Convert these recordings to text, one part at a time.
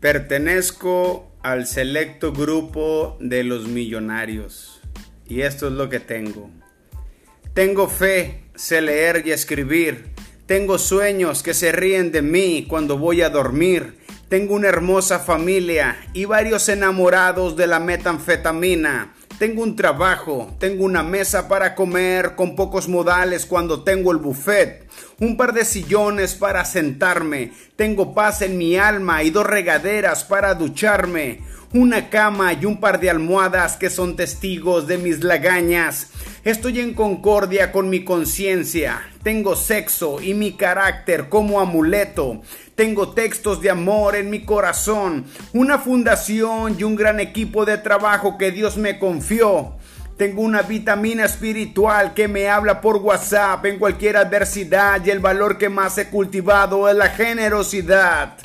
Pertenezco al selecto grupo de los millonarios. Y esto es lo que tengo. Tengo fe, sé leer y escribir. Tengo sueños que se ríen de mí cuando voy a dormir. Tengo una hermosa familia y varios enamorados de la metanfetamina. Tengo un trabajo, tengo una mesa para comer con pocos modales cuando tengo el buffet, un par de sillones para sentarme, tengo paz en mi alma y dos regaderas para ducharme, una cama y un par de almohadas que son testigos de mis lagañas. Estoy en concordia con mi conciencia. Tengo sexo y mi carácter como amuleto. Tengo textos de amor en mi corazón, una fundación y un gran equipo de trabajo que Dios me confió. Tengo una vitamina espiritual que me habla por WhatsApp en cualquier adversidad y el valor que más he cultivado es la generosidad.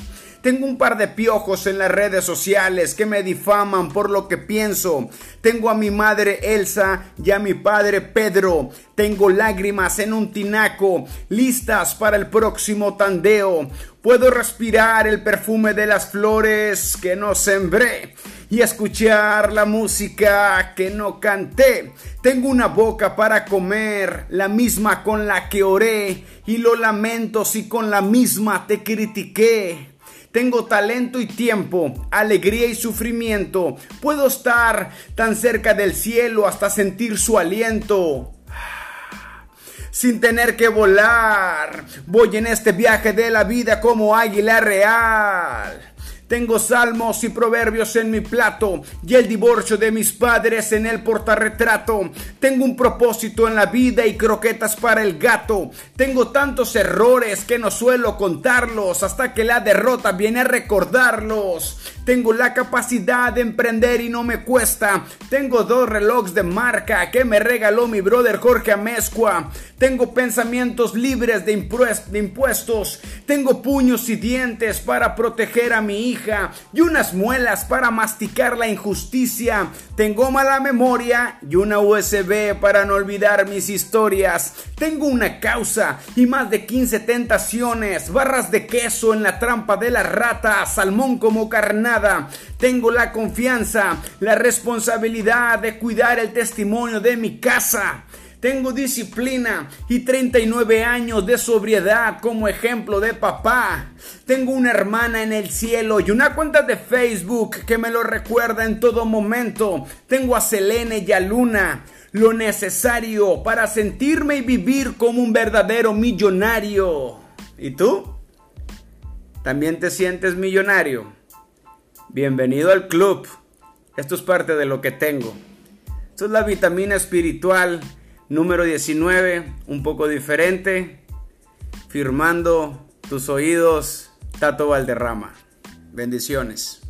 Tengo un par de piojos en las redes sociales que me difaman por lo que pienso. Tengo a mi madre Elsa y a mi padre Pedro. Tengo lágrimas en un tinaco, listas para el próximo tandeo. Puedo respirar el perfume de las flores que no sembré y escuchar la música que no canté. Tengo una boca para comer, la misma con la que oré, y lo lamento si con la misma te critiqué. Tengo talento y tiempo, alegría y sufrimiento. Puedo estar tan cerca del cielo hasta sentir su aliento sin tener que volar. Voy en este viaje de la vida como águila real. Tengo salmos y proverbios en mi plato y el divorcio de mis padres en el portarretrato. Tengo un propósito en la vida y croquetas para el gato. Tengo tantos errores que no suelo contarlos hasta que la derrota viene a recordarlos. Tengo la capacidad de emprender y no me cuesta. Tengo dos relojes de marca que me regaló mi brother Jorge Amezcua. Tengo pensamientos libres de, impuestos. Tengo puños y dientes para proteger a mi hija y unas muelas para masticar la injusticia. Tengo mala memoria y una USB para no olvidar mis historias. Tengo una causa y más de 15 tentaciones. Barras de queso en la trampa de la rata, salmón como carnada. Tengo la confianza, la responsabilidad de cuidar el testimonio de mi casa. Tengo disciplina y 39 años de sobriedad como ejemplo de papá. Tengo una hermana en el cielo y una cuenta de Facebook que me lo recuerda en todo momento. Tengo a Selene y a Luna. Lo necesario para sentirme y vivir como un verdadero millonario. ¿Y tú? ¿También te sientes millonario? Bienvenido al club. Esto es parte de lo que tengo. Esto es la vitamina espiritual número 19, un poco diferente, firmando tus oídos, Tato Valderrama. Bendiciones.